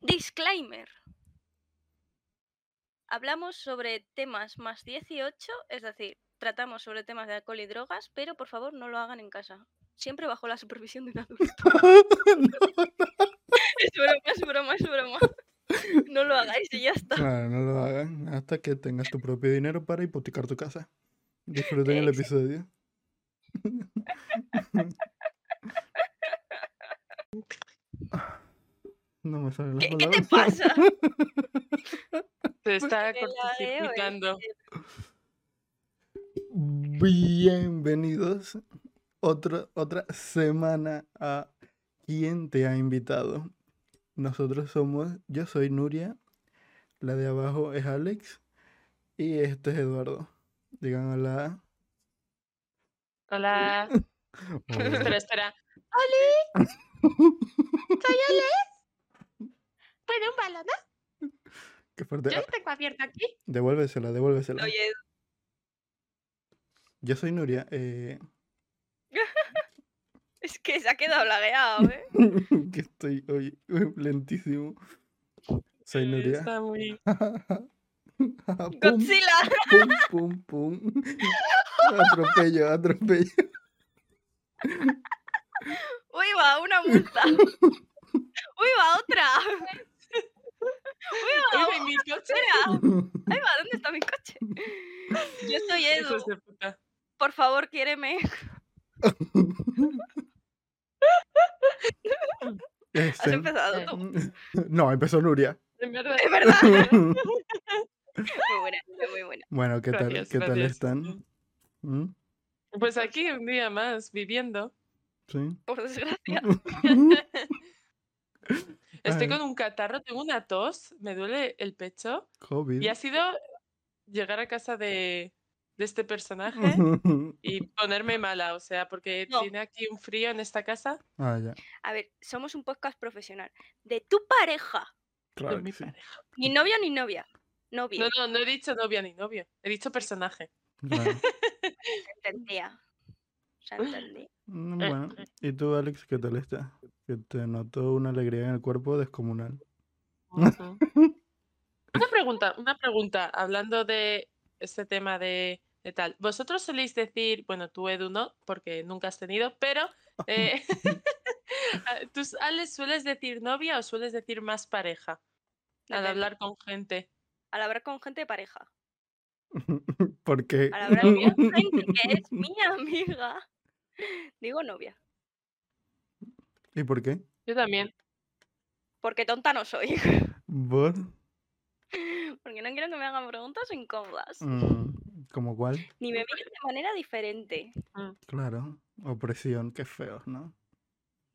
Disclaimer. Hablamos sobre temas más 18, es decir, tratamos sobre temas de alcohol y drogas, pero por favor no lo hagan en casa. Siempre bajo la supervisión de un adulto. Es broma, es broma, es broma. No lo hagáis y ya está. Claro, no lo hagan hasta que tengas tu propio dinero para hipotecar tu casa. Disfruten el episodio. No me salen las ¿Qué, qué te pasa? Se está la cortocircuitando. Bienvenidos otra, otra semana a ¿Quién te ha invitado? Nosotros somos, yo soy Nuria, la de abajo es Alex y este es Eduardo. Digan hola. Hola. Hola. espera, espera. ¡Oli! ¡Soy Alex! ¿Puedo un balón? Qué fuerte. Yo Ah, lo tengo abierto aquí. Devuélvesela, devuélvesela. Oye, Yo soy Nuria. eh, es que se ha quedado lagueado, ¿eh? que estoy hoy lentísimo. Soy Nuria. Está muy... Pum, Godzilla. pum, pum, pum. Atropello, atropello. Uy, va, una multa. Uy, va, otra. Uy, va, ¡Uy, mi coche! espera. Ahí va, ¿dónde está mi coche? Yo soy Edu. De puta. Por favor, quiéreme. Has Este, empezado tú. No, empezó Nuria. En verdad. Es verdad. Muy buena, muy buena. Bueno, ¿qué tal? Gracias, ¿Qué tal están? ¿Mm? Pues aquí un día más viviendo. ¿Sí? Por desgracia. Estoy Ay. con un catarro, tengo una tos, me duele el pecho. COVID. Y ha sido llegar a casa de, de este personaje y ponerme mala, o sea, porque No. tiene aquí un frío en esta casa. Ah, ya. A ver, somos un podcast profesional. De tu pareja. Claro de mi sí. pareja. Ni novio ni novia. Novia. No, no, no he dicho novia ni novio, he dicho personaje. Claro. Se entendía. Se entendía. Mm, Bueno, ¿y tú, Alex, qué tal estás? Que te noto una alegría en el cuerpo descomunal. Una pregunta, una pregunta, hablando de este tema de, de tal. ¿Vosotros soléis decir, bueno, tú Edu no, porque nunca has tenido, pero eh, ¿tú, Alex, sueles decir novia o sueles decir más pareja al Depende. hablar con gente? Al hablar con gente pareja. Porque Al hablar con gente que es mi amiga. Digo novia. ¿Y por qué? Yo también. Porque tonta no soy. ¿Por? Porque no quiero que me hagan preguntas incómodas. Mm, ¿Como cuál? Ni me miren de manera diferente. Claro, opresión, qué feos, ¿no?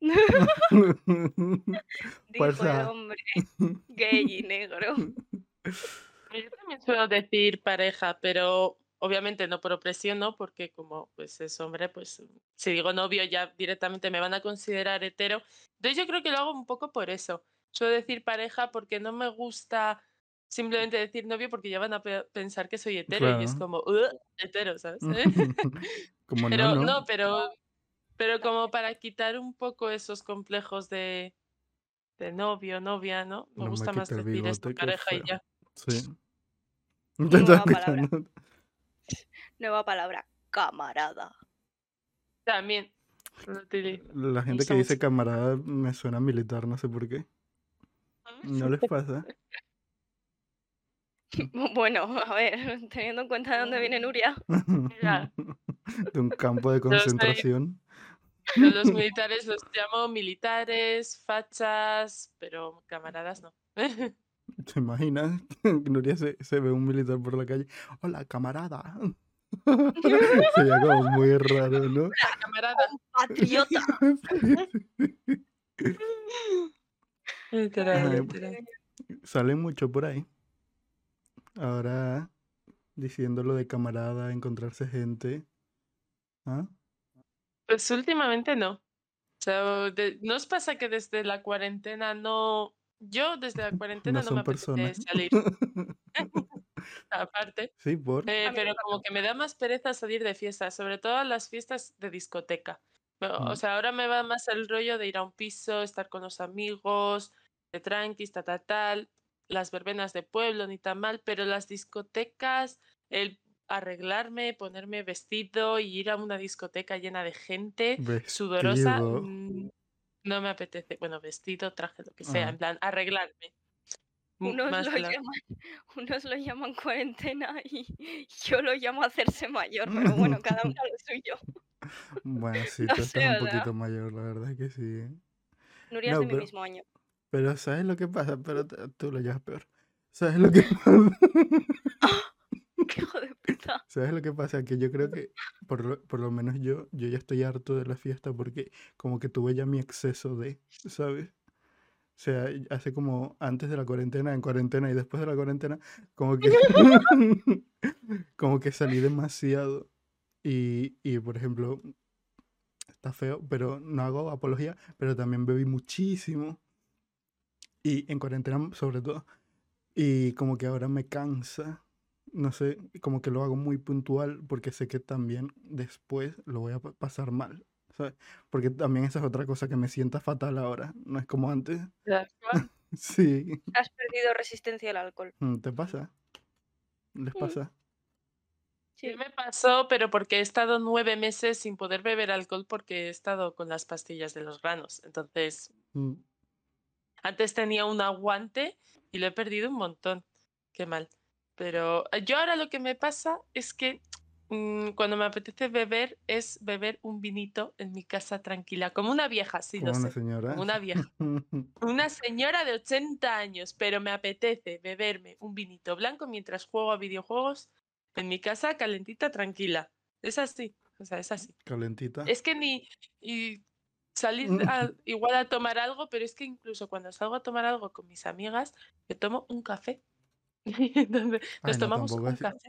Dijo el hombre gay y negro. Yo también suelo decir pareja, pero obviamente no por opresión, ¿no? Porque como pues es hombre, pues si digo novio ya directamente me van a considerar hetero. Entonces yo creo que lo hago un poco por eso. Suelo decir pareja porque no me gusta simplemente decir novio porque ya van a pe- pensar que soy hetero y es como "Ugh, hetero, ¿sabes? Como Pero no, no, no. pero pero como para quitar un poco esos complejos de de novio, novia, ¿no? Me No me gusta más decir esto, pareja y ya. Sí. Nueva Te estás palabra. escuchando. Nueva palabra. Camarada. También utilizo. La gente que dice camarada me suena militar, no sé por qué. ¿No les pasa? Bueno, a ver, teniendo en cuenta de dónde viene Nuria. De un campo de concentración. Los militares los llamo militares, fachas, pero camaradas no. ¿Te imaginas? Nuria se, se ve un militar por la calle. Hola, camarada. Sería como muy raro, ¿no? Camarada. Patriota. Literal. Salen mucho por ahí. Ahora diciéndolo de camarada, encontrarse gente. ¿Ah? Pues últimamente no. O sea, de- ¿no os pasa que desde la cuarentena no... Yo desde la cuarentena No no, me son apetece personas. salir, aparte. Sí, por. Eh, pero como que me da más pereza salir de fiestas, sobre todo las fiestas de discoteca. O Mm. sea, ahora me va más el rollo de ir a un piso, estar con los amigos, de tranquis, tal, tal, tal, las verbenas de pueblo, ni tan mal, pero las discotecas, el arreglarme, ponerme vestido y ir a una discoteca llena de gente sudorosa, Vestido. no me apetece. Bueno, vestido, traje, lo que sea, Ah. en plan, arreglarme. Unos lo, de la- llaman, unos lo llaman cuarentena y yo lo llamo hacerse mayor, pero bueno, cada uno lo suyo. Bueno, sí, No tú sé, estás un poquito mayor, la verdad que sí. Nuria es No, de mi pero- mismo año. Pero ¿sabes lo que pasa? Pero tú lo llevas peor. ¿Sabes lo que pasa? ¡Qué hijo de puta! ¿Sabes lo que pasa? Que yo creo que, por lo, por lo menos yo, yo ya estoy harto de la fiesta porque como que tuve ya mi exceso de, ¿sabes? O sea, hace como antes de la cuarentena, en cuarentena y después de la cuarentena, como que, como que salí demasiado. Y, y, por ejemplo, está feo, pero no hago apología, pero también bebí muchísimo. Y en cuarentena sobre todo. Y como que ahora me cansa. No sé, como que lo hago muy puntual porque sé que también después lo voy a pa- pasar mal. ¿Sabes? Porque también esa es otra cosa que me sienta fatal ahora. No es como antes. Sí. Has perdido resistencia al alcohol. Mm, ¿Te pasa? ¿Les Mm. pasa? Sí Sí. me pasó, pero porque he estado nueve meses sin poder beber alcohol porque he estado con las pastillas de los granos. Entonces, Mm. antes tenía un aguante y lo he perdido un montón. Qué mal. Pero eh, yo ahora lo que me pasa es que mm, cuando me apetece beber es beber un vinito en mi casa tranquila, como una vieja, sí, Como lo una sé, señora. como una vieja. Una señora de 80 años, pero me apetece beberme un vinito blanco mientras juego a videojuegos en mi casa calentita, tranquila. Es así, o sea, es así. Calentita. Es que ni y salir a- igual a tomar algo, pero es que incluso cuando salgo a tomar algo con mis amigas, me tomo un café. Entonces, Ay, nos no, tomamos un café.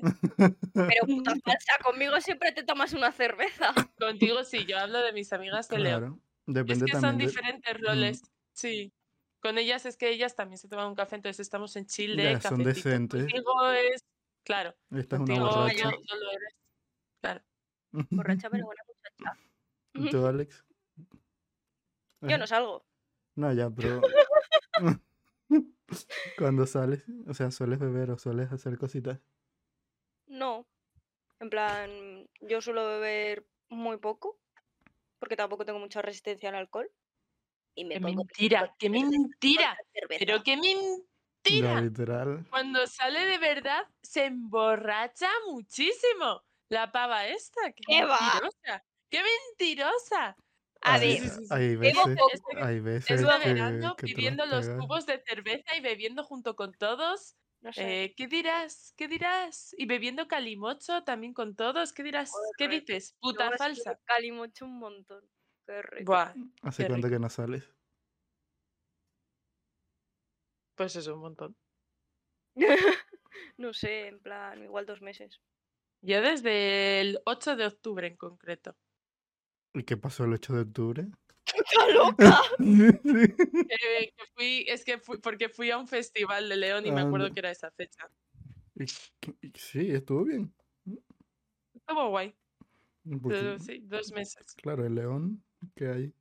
Pero puta falsa, conmigo siempre te tomas una cerveza. Contigo sí, yo hablo de mis amigas de León. Claro. Es Depende que son de... diferentes roles. Sí. Con ellas es que ellas también se toman un café, entonces estamos en chill de Ya, son decentes. Contigo es, claro, Esta es una contigo borracha. lo eres. Claro. Borracha, pero buena muchacha. ¿Y tú, Alex? Yo Eh, no salgo. No, ya, pero... Cuando sales, o sea, sueles beber o sueles hacer cositas. No. En plan, yo suelo beber muy poco, porque tampoco tengo mucha resistencia al alcohol. Y me Qué pongo mentira, qué mentira. Pero qué mentira. literal. Cuando sale de verdad, se emborracha muchísimo. La pava esta, qué, ¿Qué va? mentirosa. ¡Qué mentirosa! A hay, ver, sí, sí, sí. hay veces, hay veces que, que pidiendo los cubos de cerveza y bebiendo junto con todos. No sé. Eh, ¿Qué dirás? ¿Qué dirás? Y bebiendo calimocho también con todos. ¿Qué dirás? ¿Qué dices? Puta falsa. Calimocho un montón. Qué rico. Buah, ¿Hace qué cuánto rico. que no sales? pues eso, un montón. no sé, en plan, igual dos meses. Yo desde el 8 de octubre en concreto. ¿Y qué pasó el 8 de octubre? ¡Está loca! Eh, que fui, es que fui, porque fui a un festival de León y me acuerdo Anda. que era esa fecha. Y- y- sí, estuvo bien. Estuvo guay. Pero sí, dos meses. Claro, el león que hay.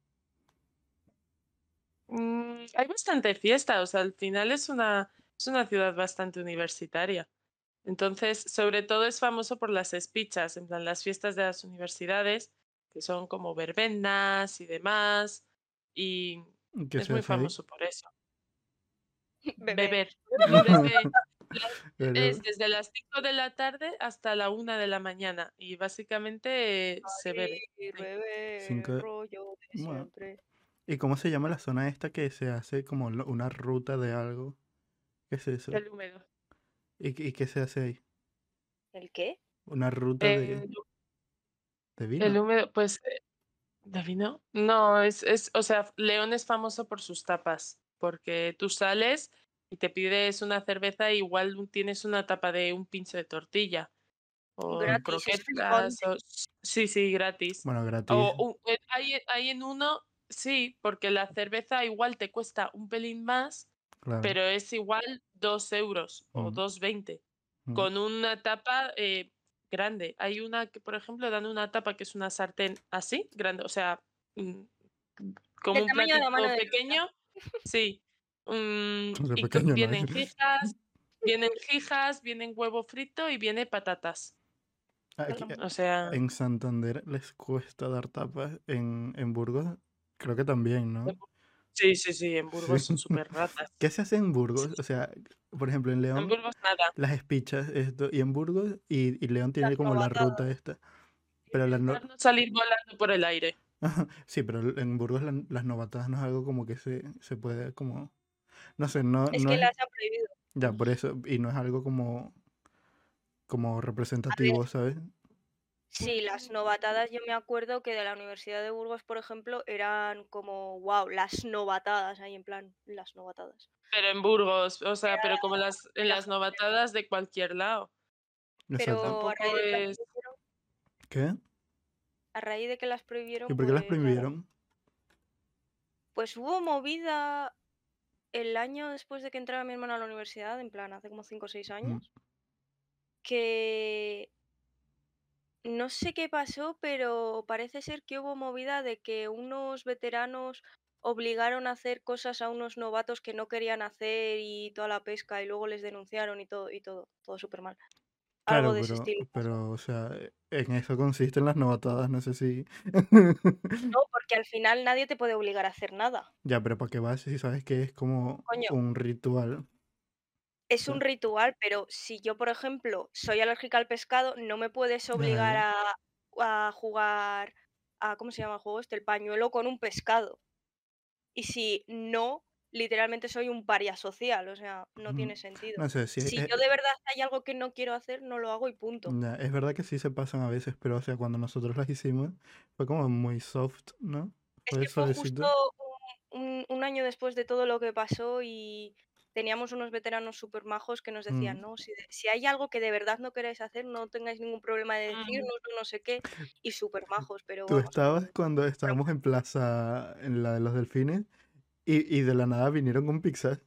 Mm, hay bastante fiesta, o sea, al final es una, es una ciudad bastante universitaria. Entonces, sobre todo es famoso por las espichas, en plan las fiestas de las universidades, que son como verbenas y demás, y ¿Qué es muy ahí? famoso por eso. Beber. Beber. Desde, es desde las 5 de la tarde hasta la 1 de la mañana y básicamente eh, se bebe. Cinco de- rollo de Bueno. siempre. ¿Y cómo se llama la zona esta que se hace como una ruta de algo? ¿Qué es eso? El húmedo. ¿Y, qué- y qué se hace ahí? ¿El qué? ¿Una ruta de, de vino? el húmedo, pues, eh, ¿de vino? No, es, es, o sea, León es famoso por sus tapas, porque tú sales y te pides una cerveza e igual tienes una tapa de un pincho de tortilla. O Gratis, croquetas. o- sí, sí, gratis. Bueno, gratis. O eh, hay, hay en uno, sí, porque la cerveza igual te cuesta un pelín más, claro. pero es igual dos euros o Mm. 2,20 Mm. con una tapa eh, grande. Hay una que, por ejemplo, dan una tapa que es una sartén así, grande, o sea, mm, como un Nuria. pequeño. Sí, mm, De y co- pequeño no vienen hay. jijas, vienen jijas, vienen huevo frito y viene patatas. Aquí. O sea, en Santander les cuesta dar tapas. En, en Burgos, creo que también, ¿no? Sí, sí, sí, en Burgos Sí. son súper ratas. ¿Qué se hace en Burgos? O sea, por ejemplo, en En León, Burgos nada. las espichas, esto, y en Burgos, y, y León tiene Las como la ruta esta. Pero las no- salir volando por el aire. Sí, pero en Burgos la- las novatadas no es algo como que se, se puede como... No sé, no, Es no que es... las ha prohibido. Ya, por eso, y no es algo como... Como representativo, ¿sabes? Sí, las novatadas, yo me acuerdo que de la Universidad de Burgos, por ejemplo, eran como, wow, las novatadas, ahí en plan, las novatadas. Pero en Burgos, o sea, pero como las, en la las novatadas de cualquier lado. Pero a raíz, de que las prohibieron, ¿Qué? a raíz de que las prohibieron, ¿Y por qué las pues, prohibieron? Pues hubo movida el año después de que entrara mi hermano a la universidad, en plan, hace como 5 o 6 años, que no sé qué pasó, pero parece ser que hubo movida de que unos veteranos obligaron a hacer cosas a unos novatos que no querían hacer y toda la pesca y luego les denunciaron y todo, y todo, todo súper mal. Algo Claro, de ese pero, estilo. pasó. pero, o sea, en eso consisten las novatadas, no sé si... No, porque al final nadie te puede obligar a hacer nada. Ya, pero ¿para qué vas si sabes que es como Coño. un ritual? Es un ritual, pero si yo, por ejemplo, soy alérgica al pescado, no me puedes obligar a, a jugar a, ¿cómo se llama el juego este? El pañuelo con un pescado. Y si no, literalmente soy un paria social, o sea, no tiene sentido. No sé, si Si es- yo de verdad hay algo que no quiero hacer, no lo hago y punto. ya, es verdad que sí se pasan a veces, pero o sea, cuando nosotros las hicimos fue como muy soft, ¿no? Es que fue justo un, un- un año después de todo lo que pasó y teníamos unos veteranos súper majos que nos decían, Mm. no, si, si hay algo que de verdad no queréis hacer, no tengáis ningún problema de Mm. decirnos, no, no sé qué, y súper majos, pero Tú vamos, estabas cuando estábamos en plaza, en la de los delfines, y, y de la nada vinieron con pizza.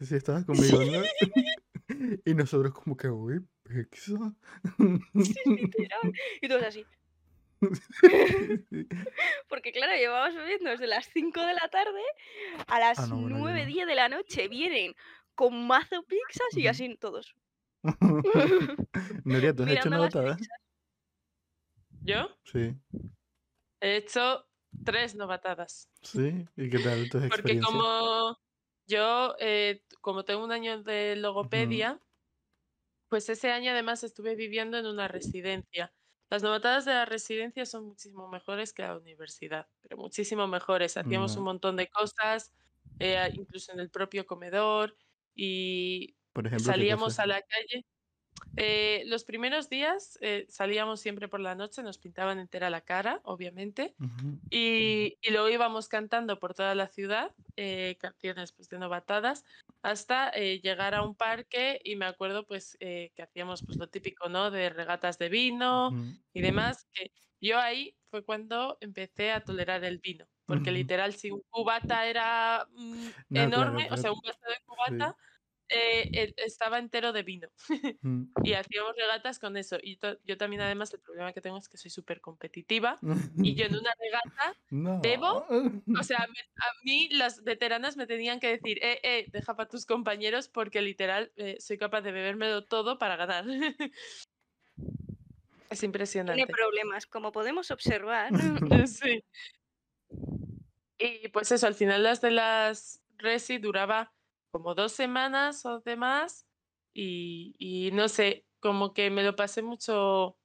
Sí, estabas conmigo, ¿no? y nosotros como que, uy, pizza. literal, y todos así. Porque claro, llevamos bebiendo desde las 5 de la tarde a las Ah, no, bueno, yo 9, no. 10 de la noche, vienen con mazo pizzas y así todos. Nuria, ¿tú has hecho Mirando las novatada? pizzas. ¿Yo? Sí, He hecho tres novatadas. sí. ¿Y qué tal tus Porque experiencias? como yo, eh, como tengo un año de logopedia, pues ese año además estuve viviendo en una residencia. Las novatadas de la residencia son muchísimo mejores que la universidad, pero muchísimo mejores. Hacíamos un montón de cosas, eh, incluso en el propio comedor, y Por ejemplo, ¿qué salíamos a la calle. Eh, los primeros días eh, salíamos siempre por la noche, nos pintaban entera la cara, obviamente, y, y luego íbamos cantando por toda la ciudad eh, canciones pues, de novatadas hasta llegar a un parque y me acuerdo pues que hacíamos pues lo típico, ¿no? De regatas de vino y demás, que yo ahí fue cuando empecé a tolerar el vino, porque literal si un cubata era mm, No, claro, enorme, o sea, un vaso de cubata eh, el- estaba entero de vino Ujú. y hacíamos regatas con eso. Y yo también además el problema que tengo es que soy súper competitiva y yo en una regata No. ¿Bebo? o sea, me- a mí las veteranas me tenían que decir, eh, eh, deja para tus compañeros porque literal eh, soy capaz de bebérmelo todo para ganar. es Tiene impresionante. problemas, como podemos observar. Sí. Y pues eso, al final las de las Resi duraba como dos semanas o demás y, y no sé, como que me lo pasé mucho,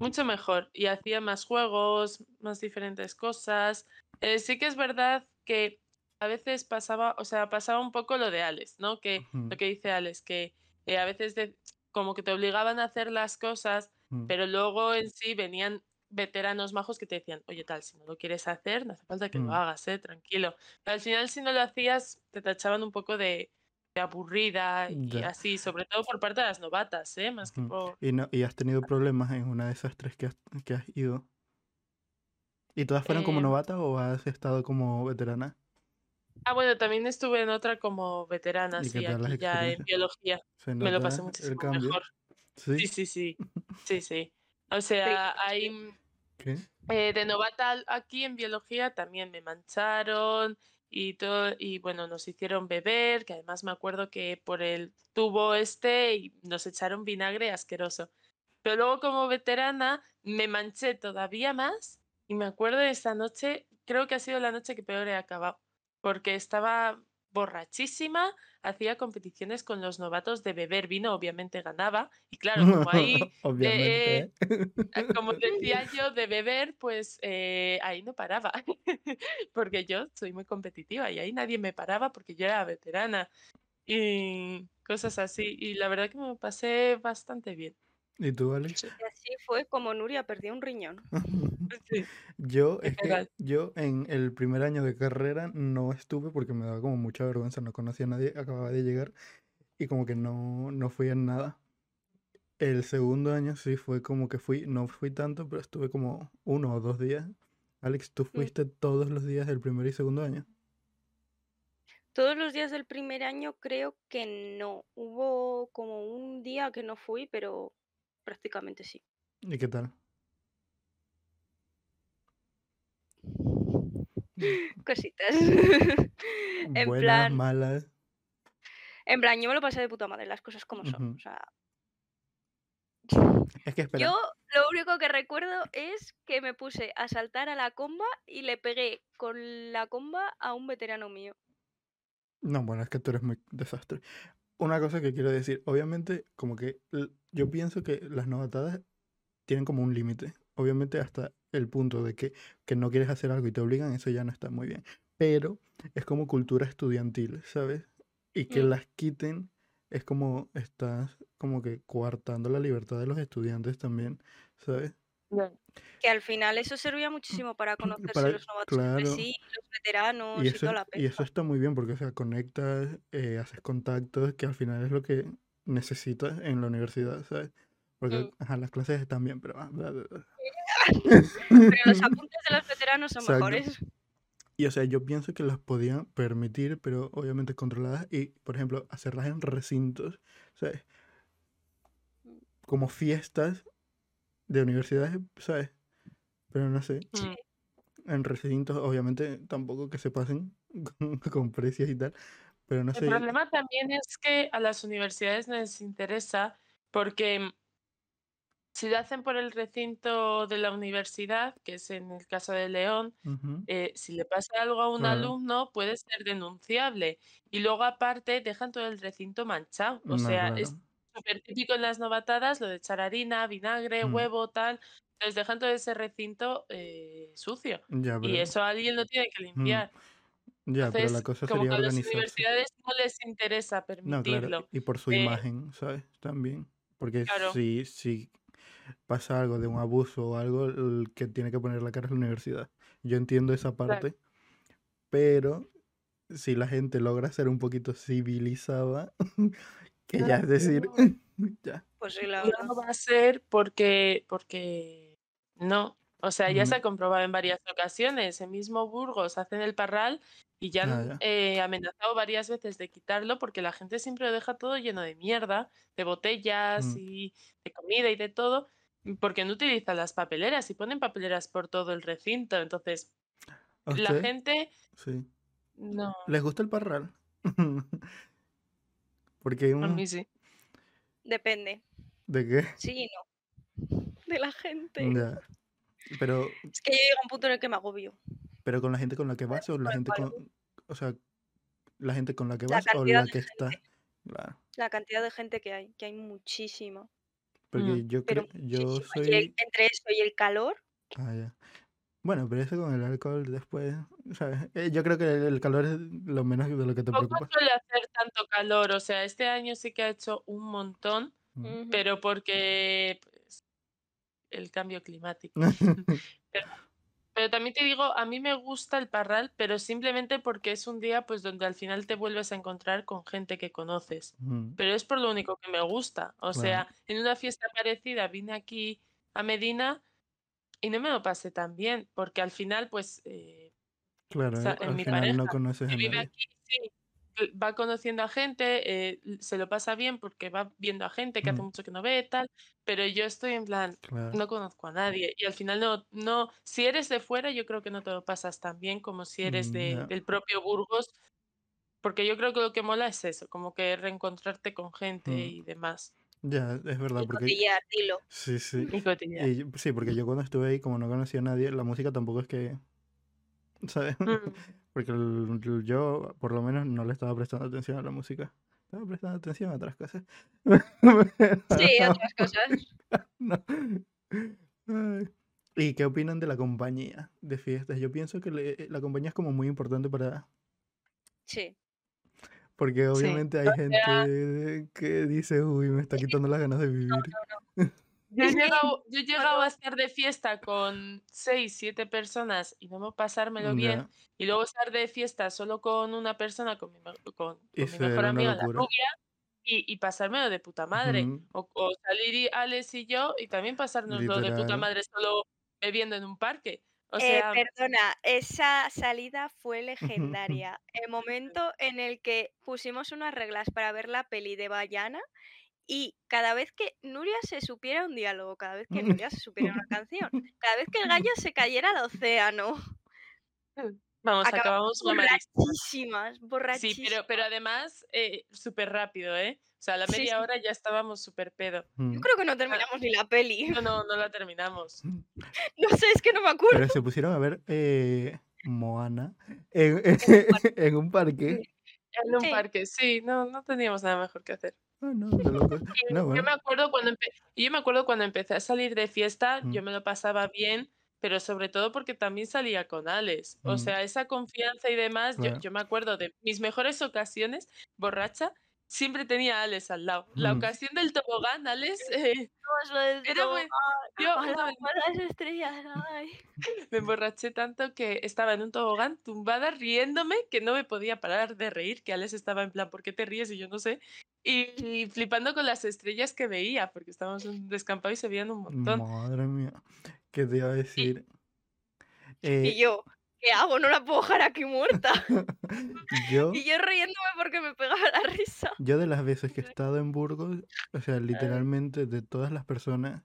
mucho mejor y hacía más juegos, más diferentes cosas. Eh, sí que es verdad que a veces pasaba, o sea, pasaba un poco lo de Alex, ¿no? Que lo que dice Alex, que eh, a veces de- como que te obligaban a hacer las cosas Ujú. pero luego en sí venían veteranos majos que te decían, oye tal, si no lo quieres hacer, no hace falta que Mm. lo hagas, ¿eh? tranquilo. Pero al final si no lo hacías, te tachaban un poco de, de aburrida y así, sobre todo por parte de las novatas, ¿eh? más que por... ¿Y, no, ¿Y has tenido problemas en una de esas tres que has, que has ido? ¿Y todas fueron como Em. novata o has estado como veterana? Ah, bueno, también estuve en otra como veterana, ¿Y qué sí, aquí ya en biología. ¿Se Me lo pasé muchísimo mejor. ¿Sí? Sí, sí, sí. Sí, sí. O sea, sí. hay... ¿Qué? Eh, de novata aquí en biología también me mancharon, y todo, y bueno, nos hicieron beber, que además me acuerdo que por el tubo este y nos echaron vinagre asqueroso. Pero luego como veterana me manché todavía más y me acuerdo de esa noche, creo que ha sido la noche que peor he acabado, porque estaba borrachísima, hacía competiciones con los novatos de beber vino, obviamente ganaba. Y claro, como ahí, Obviamente. eh, como decía yo, de beber, pues eh, ahí no paraba. porque yo soy muy competitiva y ahí nadie me paraba porque yo era veterana. Y cosas así. Y la verdad que me pasé bastante bien. ¿Y tú, Alex? Y así fue como Nuria perdió un riñón. Sí. Yo, es que yo en el primer año de carrera no estuve porque me daba como mucha vergüenza, no conocía a nadie, acababa de llegar y como que no, no fui en nada. El segundo año sí fue como que fui, no fui tanto, pero estuve como uno o dos días. Alex, ¿tú fuiste todos los días del primer y segundo año? Todos los días del primer año creo que no. Hubo como un día que no fui, pero prácticamente sí. ¿Y qué tal? Cositas. en Buenas, plan, malas. en plan, yo me lo pasé de puta madre, las cosas como son. O sea, Es que espera, yo lo único que recuerdo es que me puse a saltar a la comba y le pegué con la comba a un veterano mío. No, bueno, es que tú eres muy desastre. Una cosa que quiero decir, obviamente, como que yo pienso que las novatadas tienen como un límite. Obviamente hasta el punto de que, que no quieres hacer algo y te obligan, eso ya no está muy bien. Pero es como cultura estudiantil, ¿sabes? Y que Mm. las quiten es como estás como que coartando la libertad de los estudiantes también, ¿sabes? Que al final eso servía muchísimo para conocerse Para- los novatos entre claro. sí, los veteranos Y y, eso, toda la y eso pesca. está muy bien porque, o sea, conectas, eh, haces contactos, que al final es lo que necesitas en la universidad, ¿sabes? Porque, Mm. ajá, las clases están bien, pero... ah, bla, bla, bla. Pero los apuntes de los veteranos son mejores. Y, o sea, yo pienso que las podían permitir, pero obviamente controladas y, por ejemplo, hacerlas en recintos, ¿sabes? Como fiestas de universidades, ¿sabes? Pero no sé, Mm. en recintos, obviamente tampoco que se pasen con, con precios y tal, pero no El problema también es que a las universidades no les interesa porque mm, si lo hacen por el recinto de la universidad, que es en el caso de León, eh, si le pasa algo a un Claro. alumno puede ser denunciable. Y luego aparte dejan todo el recinto manchado. O No, sea, claro. es súper típico en las novatadas lo de echar harina, vinagre, Mm. huevo, tal. Entonces dejan todo ese recinto eh, sucio. Ya, Y eso alguien lo tiene que limpiar. Ya, pero la Entonces, cosa como sería que a las universidades no les interesa No, claro, permitirlo. y por su Eh, imagen, ¿sabes? También. Porque Claro. si, si pasa algo de un abuso o algo, el que tiene que poner la cara es la universidad. Yo entiendo esa parte, pero si la gente logra ser un poquito civilizada, que ya es decir, ya. Pues sí, la no va a ser porque, porque no. O sea, ya se ha comprobado en varias ocasiones. En mismo Burgos hacen el parral y ya Ah, han ya. eh, amenazado varias veces de quitarlo porque la gente siempre lo deja todo lleno de mierda, de botellas Mm. y de comida y de todo, porque no utilizan las papeleras y ponen papeleras por todo el recinto. Entonces, ¿A la gente Sí. no. ¿Les gusta el parral? Porque A un... mí sí. Depende. ¿De qué? Sí y no. De la gente. Ya. Pero Es que yo llego a un punto en el que me agobio. Pero con la gente con la que vas o la gente cual. con, o sea, la gente con la que La vas o la que está. Claro, La cantidad de gente que hay, que hay muchísima. porque yo Pero creo, yo el- soy, entre eso y el calor, ah, ya. Bueno, pero eso con el alcohol después, ¿sabes? Eh, Yo creo que el, calor es lo menos de lo que te preocupa. suele hacer tanto calor. O sea, este año sí que ha hecho un montón. Mm. pero porque el cambio climático. Pero también te digo, a mí me gusta el parral, pero simplemente porque es un día pues donde al final te vuelves a encontrar con gente que conoces. Mm, Pero es por lo único que me gusta. O sea, en una fiesta parecida vine aquí a Medina y no me lo pasé tan bien, porque al final pues eh, Claro, o sea, eh, en al mi final pareja no conoces a vive nadie. aquí, sí, va conociendo a gente, eh, se lo pasa bien porque va viendo a gente que hace Mm. mucho que no ve, tal, pero yo estoy en plan, Claro. no conozco a nadie y al final no, no, si eres de fuera yo creo que no te lo pasas tan bien como si eres Mm, de, ya. del propio Burgos, porque yo creo que lo que mola es eso, como que reencontrarte con gente Mm. y demás. Ya, es verdad, Y porque... dilo. Sí, sí. Y. Y sí, porque yo cuando estuve ahí, como no conocía a nadie, la música tampoco es que... ¿Sabes? Mm. Porque el- el- yo, por lo menos, no le estaba prestando atención a la música. Estaba prestando atención a otras cosas. Sí, otras cosas. No. ¿Y qué opinan de la compañía de fiestas? Yo pienso que le- la compañía es como muy importante para... Sí. Porque Sí. obviamente hay O sea- gente que dice, uy, me está quitando las ganas de vivir. Yo he llegado, yo he llegado a estar de fiesta con seis, siete personas y no pasármelo bien. Y luego estar de fiesta solo con una persona, con mi, con, con mi mejor amiga, la rubia, y, y pasármelo de puta madre. Ujú, O, o salir y Alex y yo y también pasárnoslo de puta madre solo bebiendo en un parque. O Eh, sea, perdona, esa salida fue legendaria. El momento en el que pusimos unas reglas para ver la peli de Bayana y cada vez que Nuria se supiera un diálogo, cada vez que Nuria se supiera una canción, cada vez que el gallo se cayera al océano, vamos, acabamos acabamos mamadísimas. borrachísimas, Sí, borrachísimas. pero, pero además eh, súper rápido, ¿eh? O sea, a la media sí. hora ya estábamos súper pedo. Yo Mm. creo que no terminamos ni la peli. No, no, no la terminamos. No sé, es que no me acuerdo. Pero se pusieron a ver eh, Moana en, en un parque. En un Sí. parque, sí, no, no teníamos nada mejor que hacer. No, Yo me acuerdo cuando empe- y yo me acuerdo cuando empecé a salir de fiesta, yo Mm. me lo pasaba bien, pero sobre todo porque también salía con Alex. O Mm. sea, esa confianza y demás, yo, yo me acuerdo de mis mejores ocasiones, borracha, siempre tenía a Alex al lado. La Mm. ocasión del tobogán, Alex, eh, del era muy- yo no, estrellas, ay. me emborraché tanto que estaba en un tobogán tumbada riéndome que no me podía parar de reír, que Alex estaba en plan, ¿por qué te ríes? Y yo no sé. Y, y flipando con las estrellas que veía, porque estábamos en un descampado y se veían un montón. Madre mía. ¿Qué te iba a decir? Eh, Y yo, ¿qué hago? No la puedo dejar aquí muerta. yo, Y yo riéndome porque me pegaba la risa. yo de las veces que he estado en Burgos, o sea, literalmente de todas las personas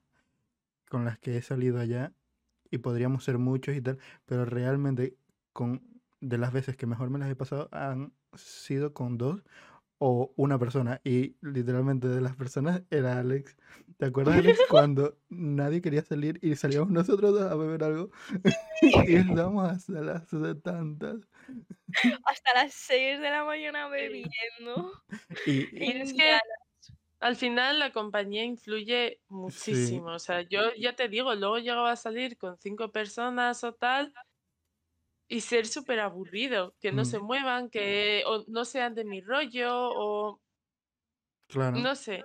con las que he salido allá, y podríamos ser muchos y tal, pero realmente con de las veces que mejor me las he pasado han sido con dos o una persona. Y literalmente de las personas era Alex. ¿Te acuerdas, Alex, cuando nadie quería salir y salíamos nosotros dos a beber algo? y estábamos hasta las tantas. Hasta las 6 de la mañana bebiendo. Y, Y es que al final la compañía influye muchísimo. O sea, yo ya te digo, luego llegaba a salir con cinco personas o tal y ser súper aburrido, que no se Mm. muevan, que o no sean de mi rollo o claro. no sé,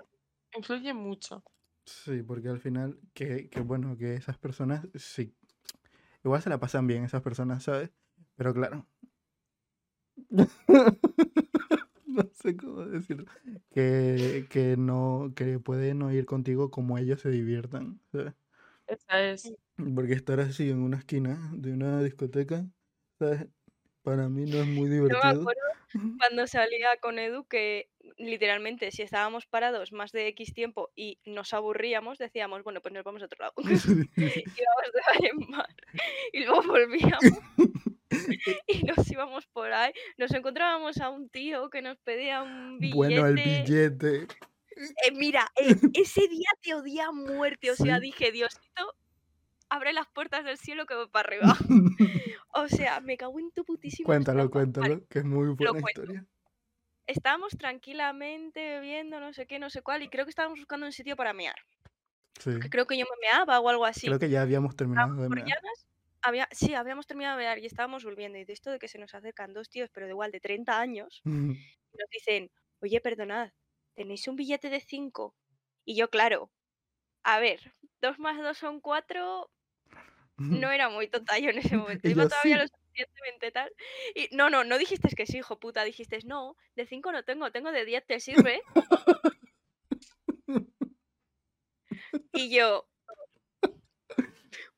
influye mucho. Sí, porque al final, que, que bueno, que esas personas, sí, igual se la pasan bien esas personas, ¿sabes? Pero claro. no sé cómo decirlo. Que, que no, que pueden no ir contigo como ellos se diviertan, ¿sabes? Esa es. Porque estar así en una esquina de una discoteca, ¿sabes? Para mí no es muy Yo me divertido. acuerdo cuando salía con Edu que literalmente si estábamos parados más de X tiempo y nos aburríamos, decíamos, bueno, pues nos vamos a otro lado. íbamos de bar en bar y luego volvíamos y nos íbamos por ahí. Nos encontrábamos a un tío que nos pedía un billete. bueno, el billete. Eh, mira, eh, ese día te odié a muerte. O sea, Sí. dije, Diosito, abre las puertas del cielo que voy para arriba. O sea, me cago en tu putísima Cuéntalo. Vale, cuéntalo, que es muy buena historia. estábamos tranquilamente bebiendo, no sé qué, no sé cuál, y creo que estábamos buscando un sitio para mear. Sí. Creo que yo me meaba o algo así. Creo que ya habíamos terminado de mear. Llanas, había, sí, habíamos terminado de mear y estábamos volviendo. Y de esto de que se nos acercan dos tíos, pero de igual de 30 años, nos dicen, oye, perdonad, ¿tenéis un billete de 5? Y yo, claro, a ver, dos más dos son cuatro, no era muy tonta yo en ese momento. Iba todavía "Sí". lo suficientemente tal. Y no, no, no dijiste que sí, hijo puta. Dijiste, no, de 5 no tengo, tengo de 10, ¿te sirve? Y yo,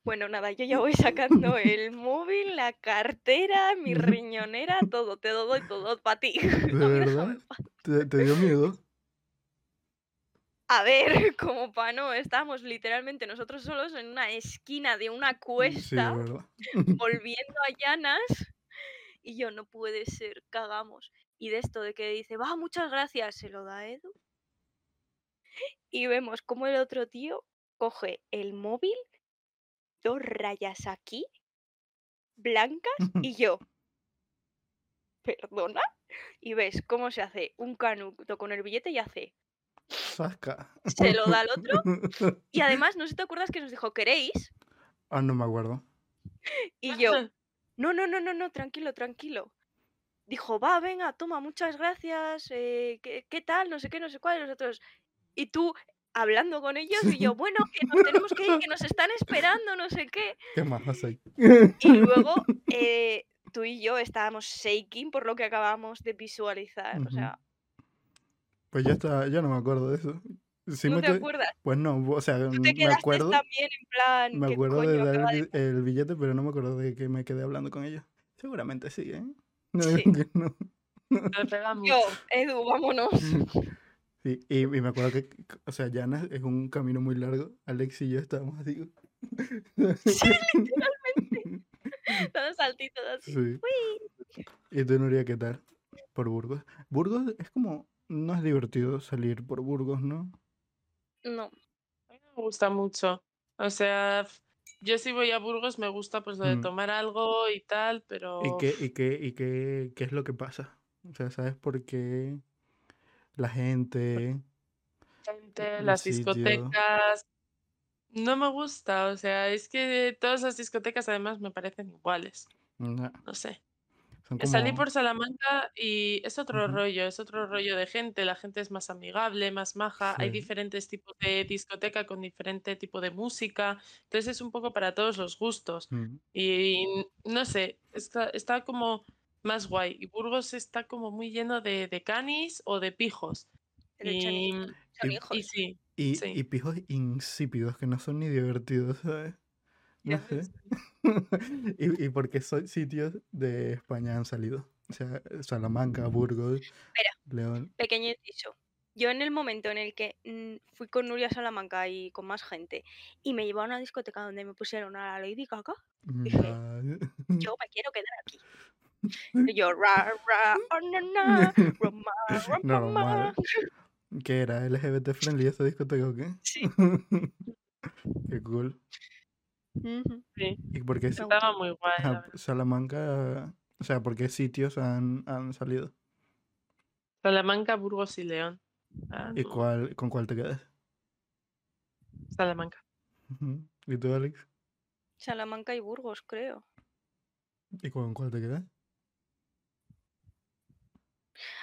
Bueno, nada, yo ya voy sacando el móvil, la cartera, mi riñonera, todo, te doy todo para ti. ¿De verdad? ¿Te, te dio miedo? A ver, como pa' no, estábamos literalmente nosotros solos en una esquina de una Sí, cuesta, volviendo a Llanas, y yo, no puede ser, cagamos. Y de esto de que dice, va, muchas gracias, se lo da Edu. Y vemos como el otro tío coge el móvil, dos rayas aquí, blancas, y yo, ¿perdona? Y ves cómo se hace un canuto con el billete y hace, Sasca. se lo da al otro. Y además, no sé si te acuerdas que nos dijo, ¿queréis? Ah, no me acuerdo. Y yo, no, no, no, no, no, tranquilo, tranquilo. Dijo, va, venga, toma, muchas gracias, eh, ¿qué, qué tal? No sé qué, no sé cuál, y nosotros. Y tú hablando con ellos, y yo, bueno, que nos tenemos que ir, que nos están esperando, no sé qué. ¿Qué más hace? Y luego eh, tú y yo estábamos shaking por lo que acabamos de visualizar. O sea, Pues ya está, ya no me acuerdo de eso. Sí ¿no me te acuerdas? Pues no, o sea, Tú te me acuerdo, también en plan, me ¿qué acuerdo de dar el, de bi- el billete, pero no me acuerdo de que me quedé hablando con ellos. Seguramente sí, ¿eh? No Sí. digo que no. Mucho. Yo, Edu, vámonos. Sí, y, y me acuerdo que, o sea, Llanas es un camino muy largo. Alex y yo estábamos así. Sí, literalmente. Dando saltitos así. Sí. ¿Y tú, Nuria, qué tal? Por Burgos. Burgos es como, no es divertido salir por Burgos, ¿no? No. A mí me gusta mucho. O sea, yo si voy a Burgos me gusta pues lo de Mm. tomar algo y tal, pero ¿Y qué, y qué, y qué, qué es lo que pasa? O sea, ¿sabes por qué la gente... gente, el las sitio. discotecas, no me gusta. O sea, es que todas las discotecas además me parecen iguales. no, No sé. Son Eh, Salí por Salamanca y es otro rollo, es otro rollo de gente, la gente es más amigable, más maja, hay diferentes tipos de discoteca con diferente tipo de música, entonces es un poco para todos los gustos Mm, y no sé, está, está como más guay y Burgos está como muy lleno de, de canis o de pijos De y, chani- son Y- hijos. y sí, Y, Sí. y pijos insípidos que no son ni divertidos, ¿sabes? No sé. y, y porque son sitios de España han salido. O sea, Salamanca, Burgos, León. Pequeño inciso. Yo en el momento en el que mm, fui con Nuria Salamanca y con más gente y me llevaron a una discoteca donde me pusieron a la Lady Gaga, Dije, yo me quiero quedar aquí. Y yo, ra, ra, oh, na, na, roma, roma. ¿Qué era? ¿LGBT friendly esa discoteca o qué? Sí. Qué cool. Sí, ¿Y por qué si- estaba muy guay, ajá. Salamanca? O sea, ¿por qué sitios han, han salido? Salamanca, Burgos y León. Ah, ¿Y no, cuál, con cuál te quedas? Salamanca. ¿Y tú, Alex? Salamanca y Burgos, creo. ¿Y con cuál te quedas?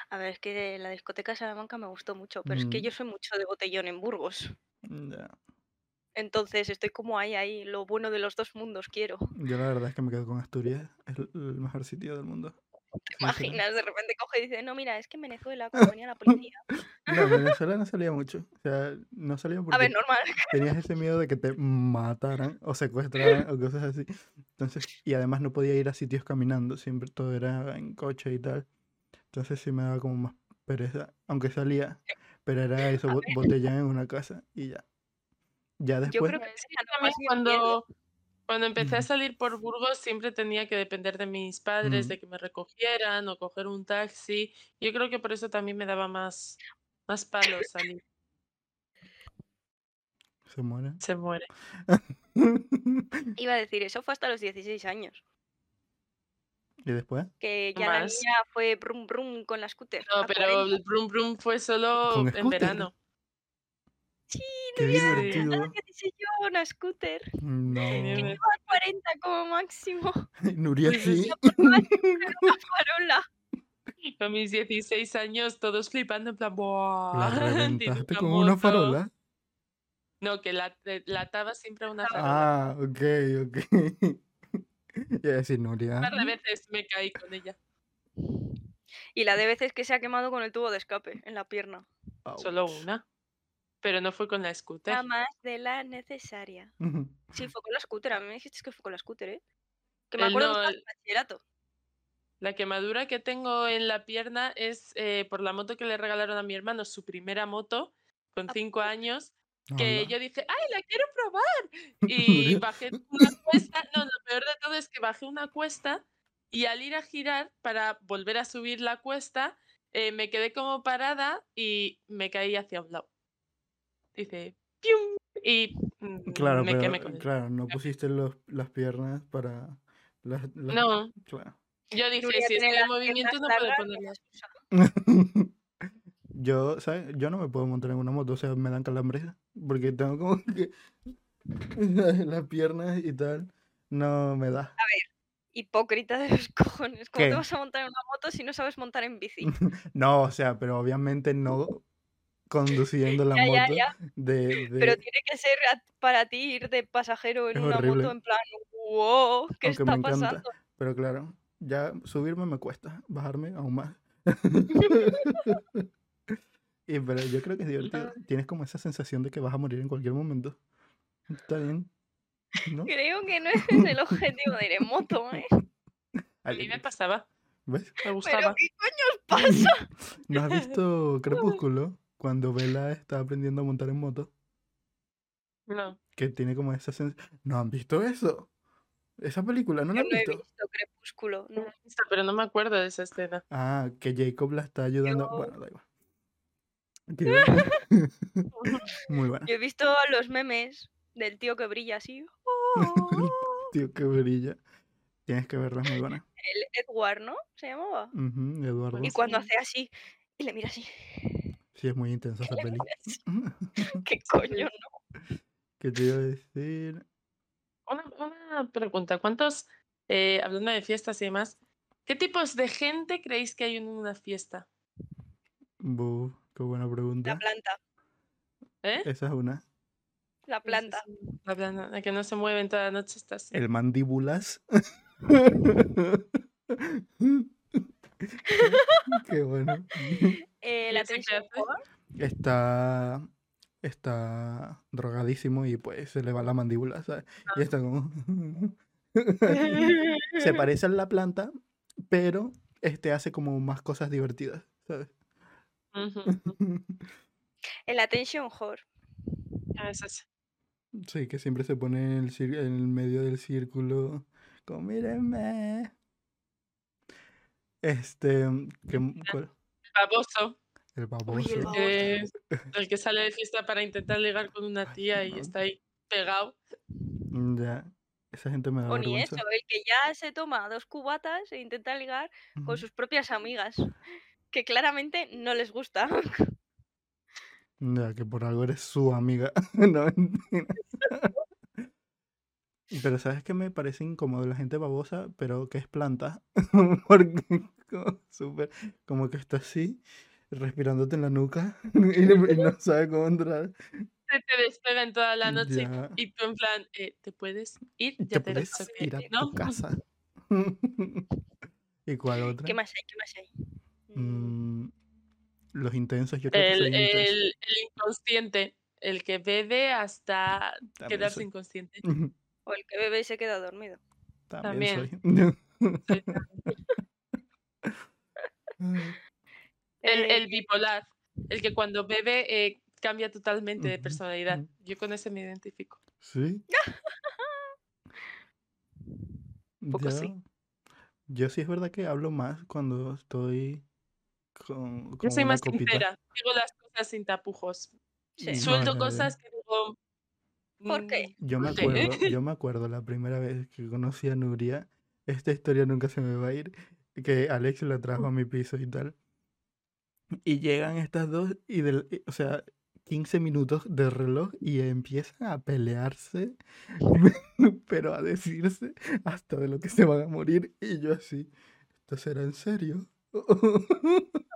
A ver, es que la discoteca de Salamanca me gustó mucho, pero es que Mm. yo soy mucho de botellón en Burgos. Ya. Entonces estoy como ahí, ahí, lo bueno de los dos mundos quiero. Yo la verdad es que me quedo con Asturias. Es el el mejor sitio del mundo. ¿Te imaginas? De repente coge y dice, no, mira, es que en Venezuela, cuando venía la policía. No, en Venezuela no salía mucho. O sea, no salía A porque ver, normal. tenías ese miedo de que te mataran o secuestraran o cosas así. Entonces, y además no podía ir a sitios caminando, siempre todo era en coche y tal. Entonces sí me daba como más pereza, aunque salía, pero era eso, A bo- botellón en una casa y ya. Ya Yo después, creo que Es que sería lo también más divertido. cuando, cuando empecé a salir por Burgos siempre tenía que depender de mis padres, Mm. de que me recogieran o coger un taxi. Yo creo que por eso también me daba más, más palo salir. se muere. Se muere. Iba a decir, eso fue hasta los 16 años. ¿Y después? Que ya la niña fue brum brum con la scooter. No, pero 40. el Brum Brum fue solo ¿Con en verano. Sí, ¡Qué Nuria, divertido! ahora que dice yo, una scooter. No. Bien. Iba a 40 como máximo. Nuria Sí, sí. Una farola. Con mis 16 años, todos flipando en plan, La ¡buah! Tiene reventaste con una moto". farola. No, que la, eh, la ataba siempre a una farola. Ah, ok, ok. Iba a decir Nuria. Un par de veces me caí con ella. Y la de veces que se ha quemado con el tubo de escape en la pierna. Solo una. Pero no fue con la scooter. más de la necesaria. Sí, fue con la scooter. A mí me dijiste que fue con la scooter, ¿eh? Que me El acuerdo no, bachillerato. La quemadura que tengo en la pierna es eh, por la moto que le regalaron a mi hermano, su primera moto, con cinco años, Hola. que yo dije, ¡ay, la quiero probar! Y bajé una cuesta, no, lo peor de todo es que bajé una cuesta y al ir a girar para volver a subir la cuesta, eh, me quedé como parada y me caí hacia un lado. Dice, ¡pium! Y mm, Claro, me pero quemé con él. claro, no pusiste los, las piernas para las, las- No, claro. yo dije, si estoy en movimiento no puedo ponerlas. Yo, ¿sabes? Yo no me puedo montar en una moto, o sea, me dan calambres porque tengo como que las piernas y tal. No me da. Hipócrita de los cojones. ¿Cómo ¿Qué? te vas a montar en una moto si no sabes montar en bici? No, o sea, pero obviamente no conduciendo la Ya, moto ya. de, Pero tiene que ser para ti ir de pasajero en Es una horrible. moto en plan, wow, ¿qué aunque está me encanta. pasando? Pero claro, ya subirme me cuesta, bajarme aún más. Y pero yo creo que es divertido. Tienes como esa sensación de que vas a morir en cualquier momento. Está bien. ¿No? Creo que no ese es el objetivo de ir en moto, ¿eh? A mí me pasaba, ¿Ves? me Pero gustaba. ¿qué coño os pasa? ¿No has visto Crepúsculo? Cuando Bella está aprendiendo a montar en moto. No. Que tiene como esa sensación. ¿No han visto eso? Esa película, ¿no la han no he visto? Crepúsculo, No he visto, pero no me acuerdo de esa escena. Ah, que Jacob la está ayudando. Yo- Bueno, da igual. Muy buena. Yo he visto los memes del tío que brilla así. ¡oh! Tío, que brilla. Tienes que verla, es muy buena. El Edward, ¿no? Se llamaba. Ujú, Eduardo. Y cuando hace así y le mira así. Sí, es muy intensa esa peli. ¿Qué coño, no? ¿Qué te iba a decir? Una, una pregunta, ¿cuántos, eh, hablando de fiestas y demás, qué tipos de gente creéis que hay en una fiesta? Bu, qué buena La pregunta. planta. ¿Eh? Esa es una. La planta. La planta, la que no se mueven toda la noche está así. El mandíbulas. qué bueno. Eh, ¿Y la. Está. Está drogadísimo y pues se le va la mandíbula, ¿sabes? Y está como. se parece a la planta, pero este hace como más cosas divertidas, ¿sabes? Ujú, El attention whore. ah, es ese. Sí, que siempre se pone en el, cir- en el medio del círculo. Como, mírenme. Este. ¿qué- cuál? Baboso, El Uy, el baboso. baboso. que es el que sale de fiesta para intentar ligar con una Ay, tía y está ahí pegado. Ya. Esa gente me da O ni eso, el que ya se toma dos cubatas e intenta ligar con sus propias amigas. Que claramente no les gusta. Ya, que por algo eres su amiga. No, mentira. Pero ¿sabes qué me parece incómodo? La gente babosa, pero que es planta. Porque como súper, como que está así, respirándote en la nuca y, no- y no sabe cómo entrar. Se te despega en toda la noche Ya. y tú en plan, eh, ¿te puedes ir? Ya te te puedes que ir a no. tu casa. ¿Y cuál otra? ¿Qué más hay? ¿Qué más hay? Mm, Mm, los intensos, yo creo que El, soy intenso. el, el inconsciente, el que bebe hasta También quedarse soy. inconsciente. O el que bebe y se queda dormido. También También. soy. Soy El, Eh, el bipolar, el que cuando bebe eh, cambia totalmente de personalidad. Yo con ese me identifico. ¿Sí? Poco Ya. sí. Yo sí es verdad que hablo más cuando estoy con, Yo soy una más copita. sincera, digo las cosas sin tapujos. sí. No, Suelto cosas que digo. ¿Por qué? mm, Yo me acuerdo, yo me acuerdo la primera vez que conocí a Nuria, esta historia nunca se me va a ir, que Alex la trajo a mi piso y tal. Y llegan estas dos y del, y- o sea, 15 minutos de reloj y empiezan a pelearse, pero a decirse hasta de lo que se van a morir y yo así, ¿esto será en serio?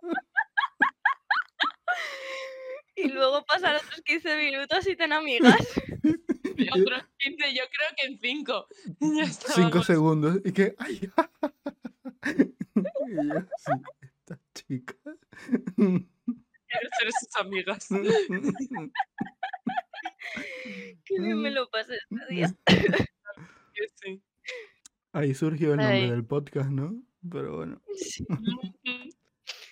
Y luego pasan otros 15 minutos y ten amigas. Y otros 15, yo creo que en 5. Ya Cinco estábamos. segundos y que, ay, y yo, sí, esta chica. Quiero ser sus amigas. Qué Qué bien me lo pasé este día. Que sí. Ahí surgió el nombre Ay. del podcast, ¿no? Pero bueno.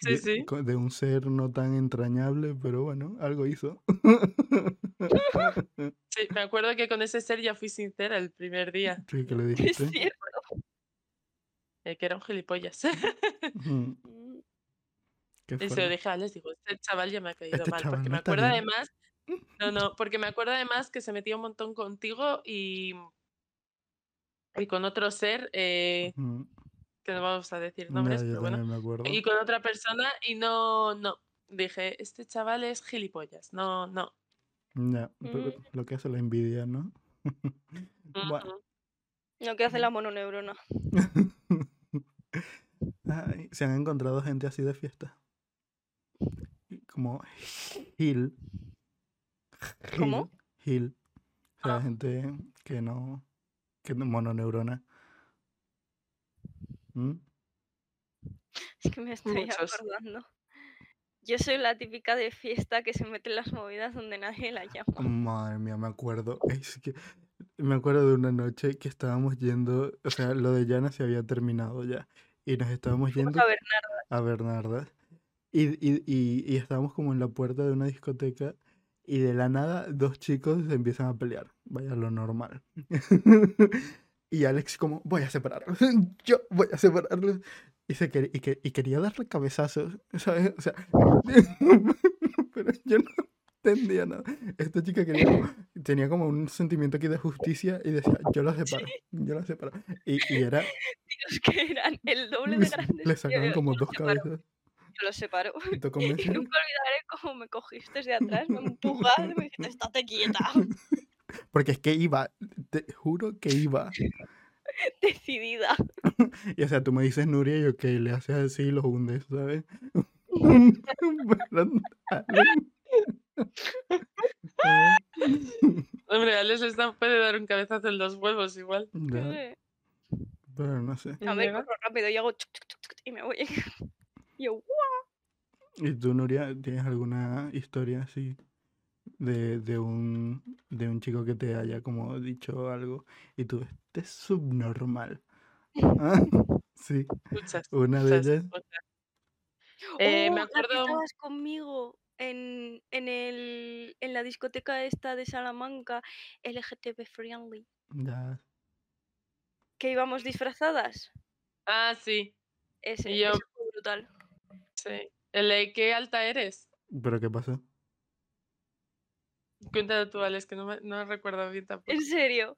Sí. Ujú. Sí, de, un ser no tan entrañable, pero bueno, algo hizo. Sí, me acuerdo que con ese ser ya fui sincera el primer día, Sí, que le Es dijiste. cierto. eh, que era un gilipollas. Mm, Y se lo dije a Alex, digo, este chaval ya me ha caído Este mal, porque no me acuerdo bien. además, no, no, porque me acuerdo además que se metía un montón contigo y, y con otro ser, eh, que no vamos a decir nombres, yo pero bueno, también me acuerdo. y con otra persona y no, no, dije, este chaval es gilipollas, no, no. Ya, pero Mm. lo que hace la envidia, ¿no? Bueno. Lo que hace la mononeurona. Ay, ¿Se han encontrado gente así de fiesta? Como Gil. ¿Cómo? Gil. O sea, Ah. gente que no. que no mononeurona. ¿Mm? Es que me estoy Muchos. acordando. Yo soy la típica de fiesta que se mete en las movidas donde nadie la llama. Madre mía, me acuerdo. Es que me acuerdo de una noche que estábamos yendo, o sea, lo de Yana se había terminado ya. Y nos estábamos yendo a ver, a Bernardas. Y, y, y, y estábamos como en la puerta de una discoteca. Y de la nada, dos chicos se empiezan a pelear. Vaya lo normal. y Alex, como, voy a separarlos. Yo voy a separarlos. Y, se quer- y, que- y quería darle cabezazos, ¿sabes? O sea, pero yo no entendía nada. Esta chica quería tenía como un sentimiento aquí de justicia y decía, yo los separo, yo los separo. Y, y era, Dios, que eran el doble de grandes. le yo como dos cabezas. Yo los separo. Y nunca olvidaré cómo me cogiste de atrás, me empujaste y me dijiste, estate quieta. Porque es que iba, te juro que iba. Decidida. Y o sea, tú me dices Nuria y ok, le haces así y los hundes, ¿sabes? Hombre, Alex está, puede dar un cabezazo en los huevos igual. ya, pero no sé. A ver, corro rápido y hago chuc, chuc, chuc, chuc, y me voy. Y yo, ¿Y tú, Nuria, tienes alguna historia así de, de un de un chico que te haya como dicho algo y tú, este es subnormal? Ah, Sí, Muchas. una de muchas, ellas. muchas. Eh, Oh, me la que acuerdo. estabas conmigo en, en, el, en la discoteca esta de Salamanca, LGTB friendly, Ya. que íbamos disfrazadas. Ah, sí, Ese, Y yo- ese fue brutal. sí. El de qué alta eres. ¿Pero qué pasó? Cuéntalo tú, Alex, que no, me, no recuerdo bien tampoco. En serio,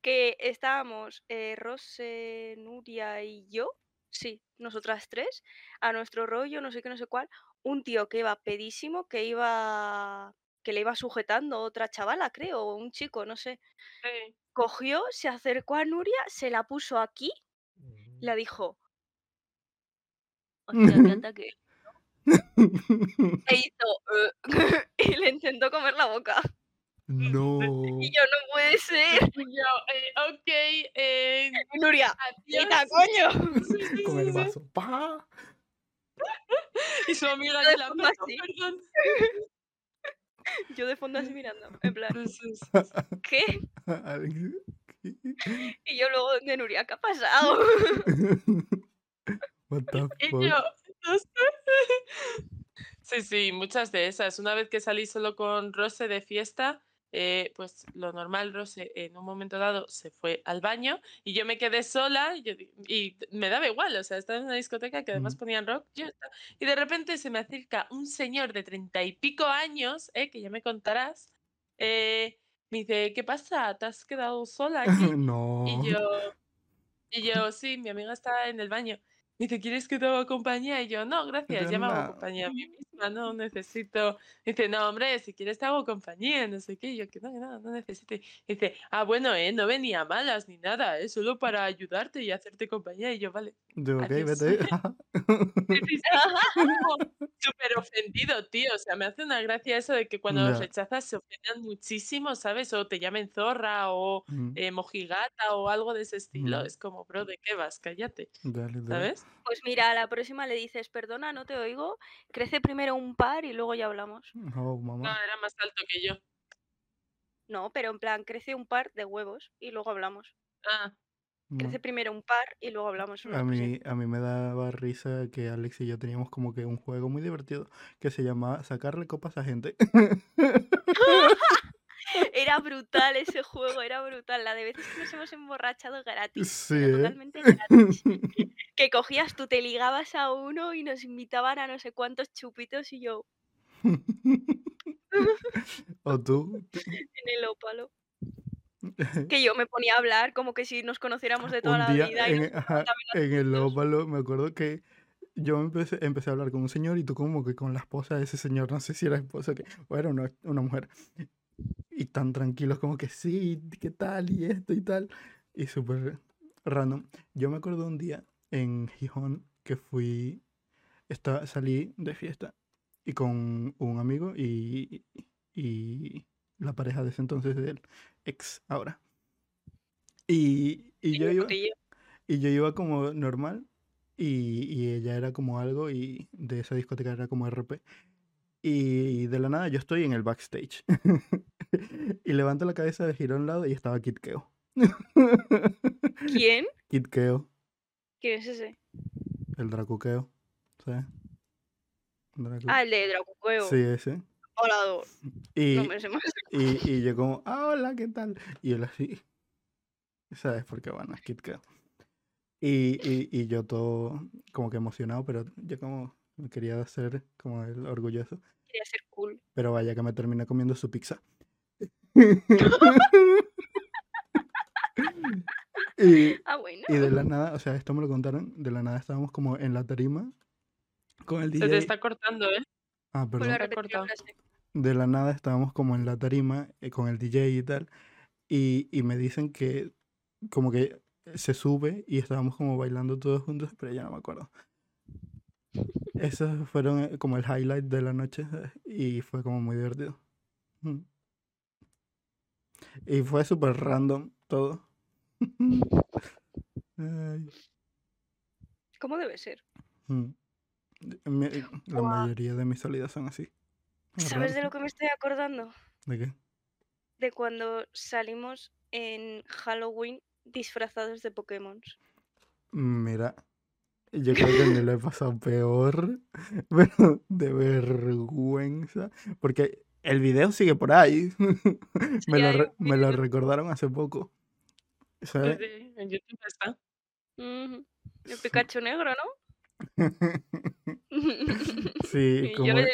que estábamos eh, Rose, Nuria y yo, sí, nosotras tres, a nuestro rollo, no sé qué, no sé cuál, un tío que iba pedísimo, que iba, que le iba sujetando otra chavala, creo, o un chico, no sé. Sí. Cogió, se acercó a Nuria, se la puso aquí, la dijo, hostia, qué ataque. E hizo, y le intentó comer la boca. No. Y yo, no puede ser. Y yo, eh, ok, eh, Y Nuria, quita, coño. Sí, sí, Con sí, el vaso. ¡Pa! Y su amiga de la fondo perdón, así. perdón. Yo de fondo así mirando, en plan. ¿qué? Y yo luego de Nuria, ¿qué ha pasado? What the Y yo. Sí, sí, muchas de esas. Una vez que salí solo con Rose de fiesta, eh, pues lo normal, Rose en un momento dado se fue al baño y yo me quedé sola y, yo y me daba igual, o sea, estaba en una discoteca que además ponían rock yo y de repente se me acerca un señor de treinta y pico años, eh, que ya me contarás, eh, me dice, ¿qué pasa? ¿Te has quedado sola aquí? No. Y yo, y yo, sí, mi amiga está en el baño. Me dice, ¿quieres que te haga compañía? Y yo, no, gracias, ya me hago compañía a mí misma, no necesito. Dice, no, hombre, si quieres te hago compañía, no sé qué. Y yo, que no, que no, no necesito. Dice, ah, bueno, eh, no venía malas ni nada, es solo para ayudarte y hacerte compañía. Y yo, vale. Yo, ok, vete. Súper ofendido, tío. O sea, me hace una gracia eso de que cuando los Ya. rechazas se ofendan muchísimo, ¿sabes? O te llamen zorra o Mm, eh, mojigata o algo de ese estilo. Mm. Es como, bro, ¿de qué vas? Cállate, Dale, dale. ¿sabes? Pues mira, a la próxima le dices, perdona, no te oigo, crece primero un par y luego ya hablamos. No, mamá. era más alto que yo. No, pero en plan, crece un par de huevos y luego hablamos. Ah, No. Crece primero un par y luego hablamos. A mí, a mí me daba risa que Alex y yo teníamos como que un juego muy divertido que se llamaba sacarle copas a gente. Era brutal ese juego, era brutal. La de veces que nos hemos emborrachado gratis. Sí, ¿eh? totalmente gratis. Que cogías, tú te ligabas a uno y nos invitaban a no sé cuántos chupitos y yo o tú. en el ópalo. Que yo me ponía a hablar como que si nos conociéramos de toda un la vida. y en, ajá, el óvalo me acuerdo que yo empecé, empecé a hablar con un señor y tú como que con la esposa de ese señor, no sé si era esposa que, o era una, una mujer. Y tan tranquilos como que sí, ¿qué tal? Y esto y tal. Y súper random. Yo me acuerdo un día en Gijón que fui, estaba, salí de fiesta y con un amigo y, y la pareja de ese entonces del ex ahora. Y, y yo de iba, y yo iba como normal y, y ella era como algo y de esa discoteca era como RP. Y de la nada yo estoy en el backstage. y levanto la cabeza de giro a un lado y estaba Kid Keo. ¿Quién? Kid Keo, ¿Quién es ese? el Dracuqueo. ¿Sabes? Dracu- Ah, el de Dracuqueo. Sí, ese. Volador. Y, No me sé más. y, y yo como, ah, hola, ¿qué tal? Y él así. ¿Sabes? Porque bueno, es Kid Keo. Y, y, y yo todo como que emocionado, pero yo como me quería hacer como el orgulloso. Quería ser cool. Pero vaya que me terminé comiendo su pizza. y, Ah, bueno. y de la nada, o sea, esto me lo contaron, de la nada estábamos como en la tarima con el se te DJ. está cortando, ¿eh? Ah, perdón. De la nada estábamos como en la tarima eh, con el DJ y tal. Y, y me dicen que como que se sube y estábamos como bailando todos juntos, pero ya no me acuerdo. Esos fueron eh, como el highlight de la noche eh, y fue como muy divertido. Mm. Y fue súper random todo. ¿Cómo debe ser? mm. Mi- La mayoría de mis salidas son así. ¿Sabes de lo que me estoy acordando? ¿De qué? De cuando salimos en Halloween disfrazados de Pokémon. Mira, yo creo que me lo he pasado peor, pero de vergüenza, porque el video sigue por ahí. Me lo, me recordaron hace poco. ¿Sabes? sí, en YouTube está. Ujú. El Pikachu negro, ¿no? Sí, y como yo el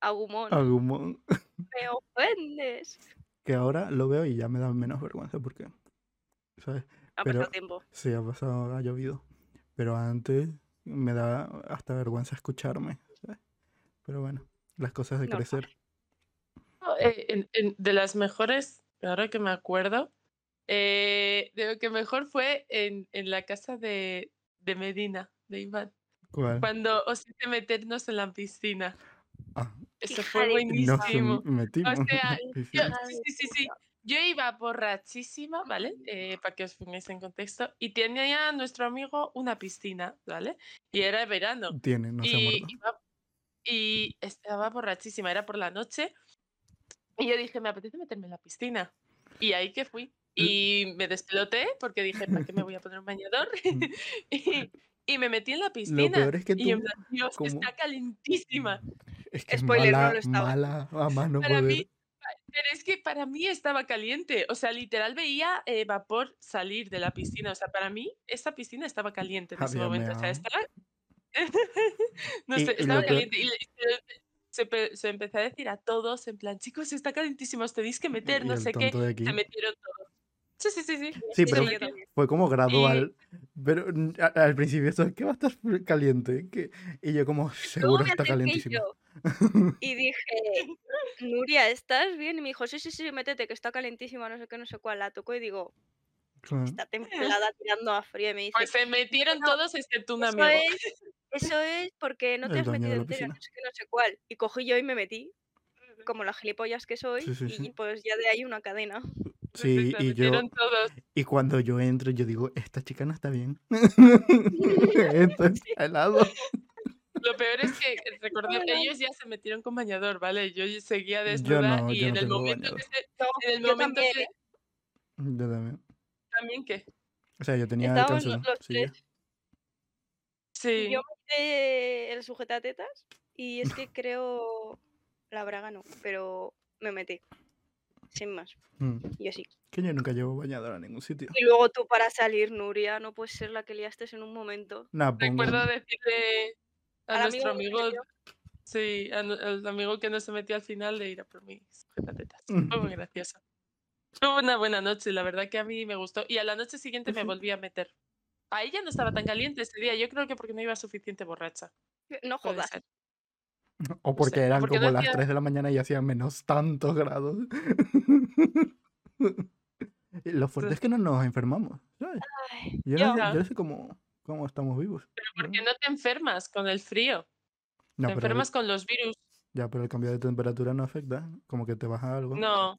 Agumon. Agumon, Me ofendes. que ahora lo veo y ya me da menos vergüenza porque, ¿sabes? Ha Pero- pasado tiempo. Sí, ha pasado, ha llovido, pero antes me da hasta vergüenza escucharme, ¿sabes? Pero bueno, las cosas de Normal. crecer. No, eh, en- en- de las mejores, ahora que me acuerdo, eh, de lo que mejor fue en, en la casa de, de Medina, de Iván, ¿Cuál? cuando os hice meternos en la piscina. Ah, Eso fue de- nos buenísimo. metimos. sea, Sí, sí. Yo, sí, sí, sí, sí. Yo iba borrachísima, ¿vale? Eh, para que os pongáis en contexto. Y tenía a nuestro amigo una piscina, ¿vale? Y era verano. Tiene, no se y, muerto. iba- y estaba borrachísima, era por la noche. Y yo dije, me apetece meterme en la piscina. Y ahí que fui. Y me despeloté porque dije, ¿para qué me voy a poner un bañador? y, y me metí en la piscina. Mm. Lo peor es que y en plan, Dios, como- está calentísima. es que Spoiler, no lo estaba. mala, a más no Para poder. mí, pero es que para mí estaba caliente. O sea, literal veía eh, vapor salir de la piscina. O sea, para mí esa piscina estaba caliente en ese Había momento. O sea, estaba... no Y- sé, estaba caliente. Y se, se pe- se empezó a decir a todos, en plan, chicos, está calentísimo, os tenéis que meter, no sé qué. Se metieron todos. Sí, sí, sí, sí. Sí, pero fue como gradual. Pero mm, a- al principio esto, ¿qué va a estar caliente? ¿Qué? Y yo como, seguro está yo y dije, Nuria, ¿estás bien? Y me dijo, sí, sí, sí, métete, que está calentísima, no sé qué, no sé cuál. La tocó y digo, Claro. está templada tirando a frío. Y me dice, Pues se metieron no, todos excepto un eso amigo. es, eso es porque no te El has metido la entera, no sé qué, no sé cuál. Y cogí yo y me metí, como las gilipollas que soy, Sí, sí, y sí. pues ya de ahí una cadena. Sí, y yo, todos. y cuando yo entro, yo digo, esta chica no está bien. Esto está helado. Lo peor es que recordar que ellos ya se metieron con bañador, ¿vale? Yo seguía Yo desnuda no, y yo en no el tengo momento que se, No, en el yo momento también, que ¿eh? Yo también. también que O sea, yo tenía Estábamos los- los tres. sí. Yo me hice el sujetatetas y es que creo la braga no, pero me metí. Sin más. Mm. Y así. Que yo nunca llevo bañador a ningún sitio. Y luego tú para salir, Nuria, no puedes ser la que liaste en un momento. Nada, pongo. Recuerdo decirle a nuestro amigo sí, al amigo que no se metió al final de ir a por mis sujetatetas. Fue muy gracioso. Fue una buena noche, la verdad que a mí me gustó. Y a la noche siguiente me volví a meter. A ella no estaba tan caliente ese día, yo creo que porque no iba suficiente borracha. No jodas. O porque eran porque como no las hacía- 3 de la mañana y hacían menos tantos grados. Lo fuerte es que no nos enfermamos, ¿sabes? Ay, Yo no, sé, yo no sé cómo, cómo estamos vivos. Porque no te enfermas con el frío, No, te pero el- enfermas con los virus. ya, pero el cambio de temperatura no afecta. Como que te baja algo. No.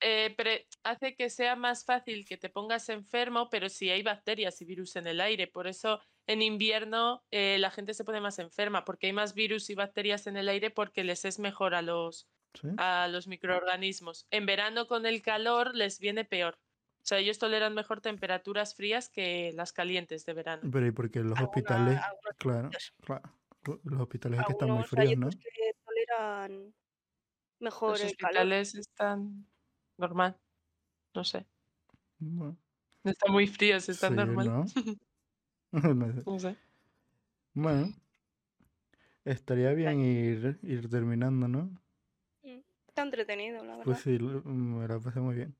Eh, pero hace que sea más fácil que te pongas enfermo, pero si hay bacterias y virus en el aire. Por eso en invierno eh, la gente se pone más enferma, porque hay más virus y bacterias en el aire porque les es mejor a los, ¿Sí? a los microorganismos. En verano con el calor les viene peor. O sea, ellos toleran mejor temperaturas frías que las calientes de verano. Pero y porque los hospitales, algunos claro, los hospitales es que están muy fríos, ¿no? que toleran mejor Los el calor. hospitales están normal. No sé. Bueno, No están muy fríos, están sí, normal. ¿no? No sé. No sé. Bueno, estaría bien ir, ir terminando, ¿no? Está entretenido, la verdad. Pues sí, lo- me la pasé muy bien.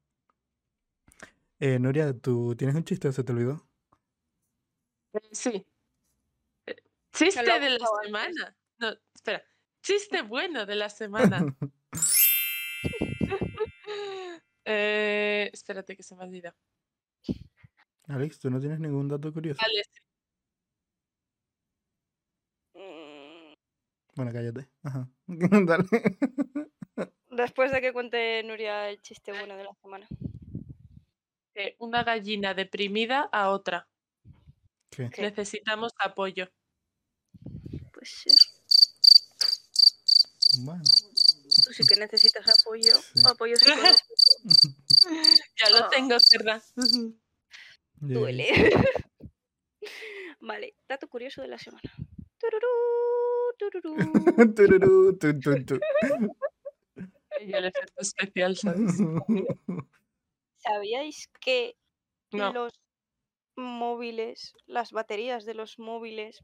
Eh, Nuria, ¿tú tienes un chiste o se te olvidó? Eh, Sí. Eh, Chiste de la semana. No, espera. Chiste bueno de la semana. Eh, espérate que se me olvida. Alex, ¿tú no tienes ningún dato curioso? Vale, sí. Mm, Bueno, cállate. Ajá. Dale. Después de que cuente Nuria el chiste bueno de la semana. Eh, una gallina deprimida a otra. ¿Qué? Necesitamos apoyo. Pues sí, Bueno. tú sí que necesitas apoyo. Sí. Apoyo psicológico. Ya lo Ah. tengo, ¿verdad? Duele. vale, dato curioso de la semana. Tururú, tururú. Tururú, tun, tun, tun. Y el efecto especial, ¿sabes? ¿Sabíais que No. los móviles, las baterías de los móviles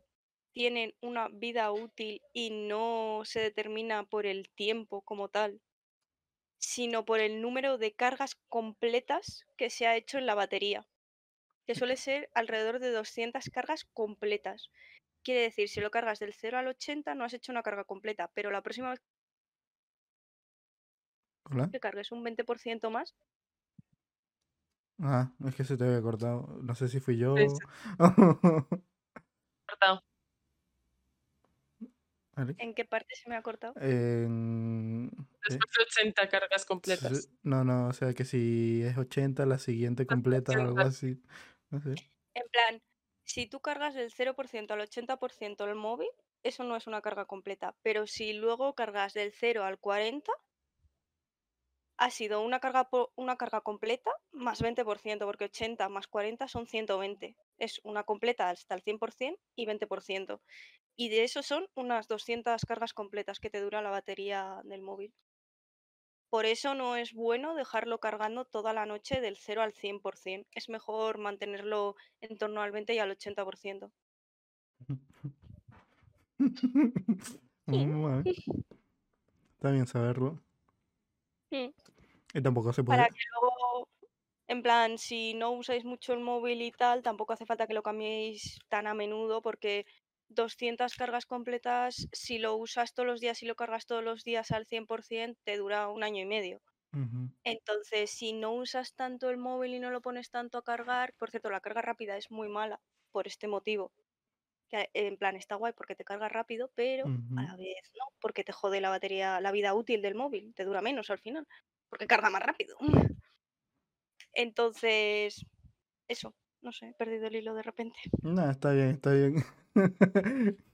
tienen una vida útil y no se determina por el tiempo como tal, sino por el número de cargas completas que se ha hecho en la batería, que suele ser alrededor de 200 cargas completas. Quiere decir, si lo cargas del 0 al 80 no has hecho una carga completa, pero la próxima vez Hola. que cargues un 20% más, Ah, es que se te había cortado. No sé si fui yo. Cortado. ¿en qué parte se me ha cortado? En- eh, Después de 80 cargas completas. No, no, o sea que si es 80, la siguiente completa o algo 80. así. No sé. En plan, si tú cargas del 0% al 80% el móvil, eso no es una carga completa. Pero si luego cargas del 0 al 40, ha sido una carga, una carga completa más 20%, porque 80 más 40 son 120. Es una completa hasta el 100% y 20%. Y de eso son unas 200 cargas completas que te dura la batería del móvil. Por eso no es bueno dejarlo cargando toda la noche del 0 al 100%. Es mejor mantenerlo en torno al 20 y al 80%. Bueno, Está bien saberlo. Y tampoco se puede. Para que luego, en plan, si no usáis mucho el móvil y tal, tampoco hace falta que lo cambiéis tan a menudo porque 200 cargas completas, si lo usas todos los días y lo cargas todos los días al 100%, te dura un año y medio. Entonces, si no usas tanto el móvil y no lo pones tanto a cargar, por cierto, la carga rápida es muy mala por este motivo. Que en plan está guay porque te carga rápido, pero a la vez no, porque te jode la batería, la vida útil del móvil, te dura menos al final, porque carga más rápido. Entonces, eso, no sé, he perdido el hilo de repente. No, está bien, está bien.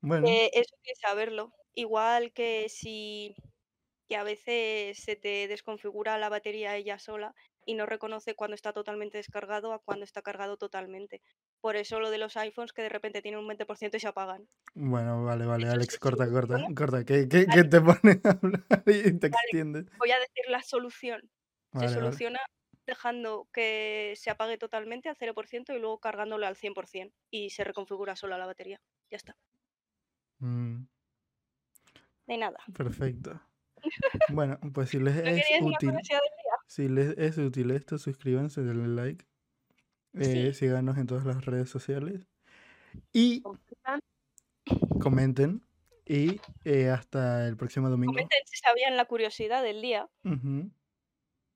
Bueno, Eh, eso hay que saberlo. Igual que si que a veces se te desconfigura la batería ella sola y no reconoce cuando está totalmente descargado a cuando está cargado totalmente. Por eso lo de los iPhones que de repente tienen un 20% y se apagan. bueno, vale, vale, Eso Alex, corta, corta, corta, que, que, que Vale. te pones a hablar y te Vale. extiendes. Voy a decir la solución. Vale, se soluciona dejando que se apague totalmente al 0% y luego cargándolo al 100% y se reconfigura sola la batería. Ya está. Mm, De nada. perfecto. Bueno, pues si les ¿No es útil, si les es útil esto, suscríbanse, denle like, eh, Sí. síganos en todas las redes sociales y comenten y eh, hasta el próximo domingo. Comenten si sabían la curiosidad del día. Ujú.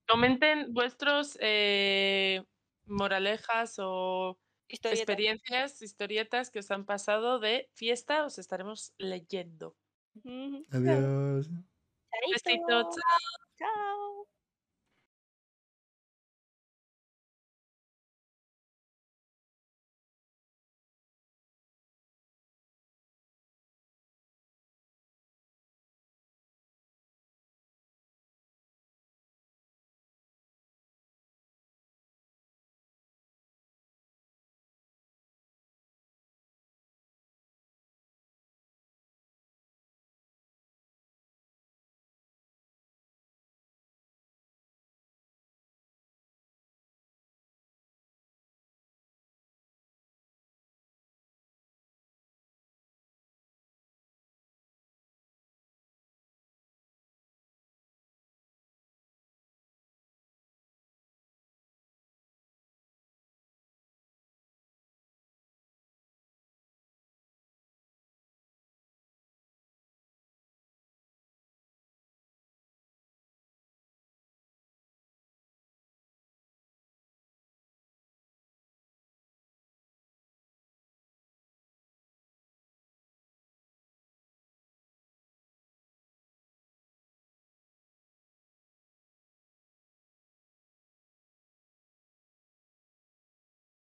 Comenten vuestros eh, moralejas o Historieta. experiencias, historietas que os han pasado de fiesta, os estaremos leyendo. Adiós. Besito, chao. Chao.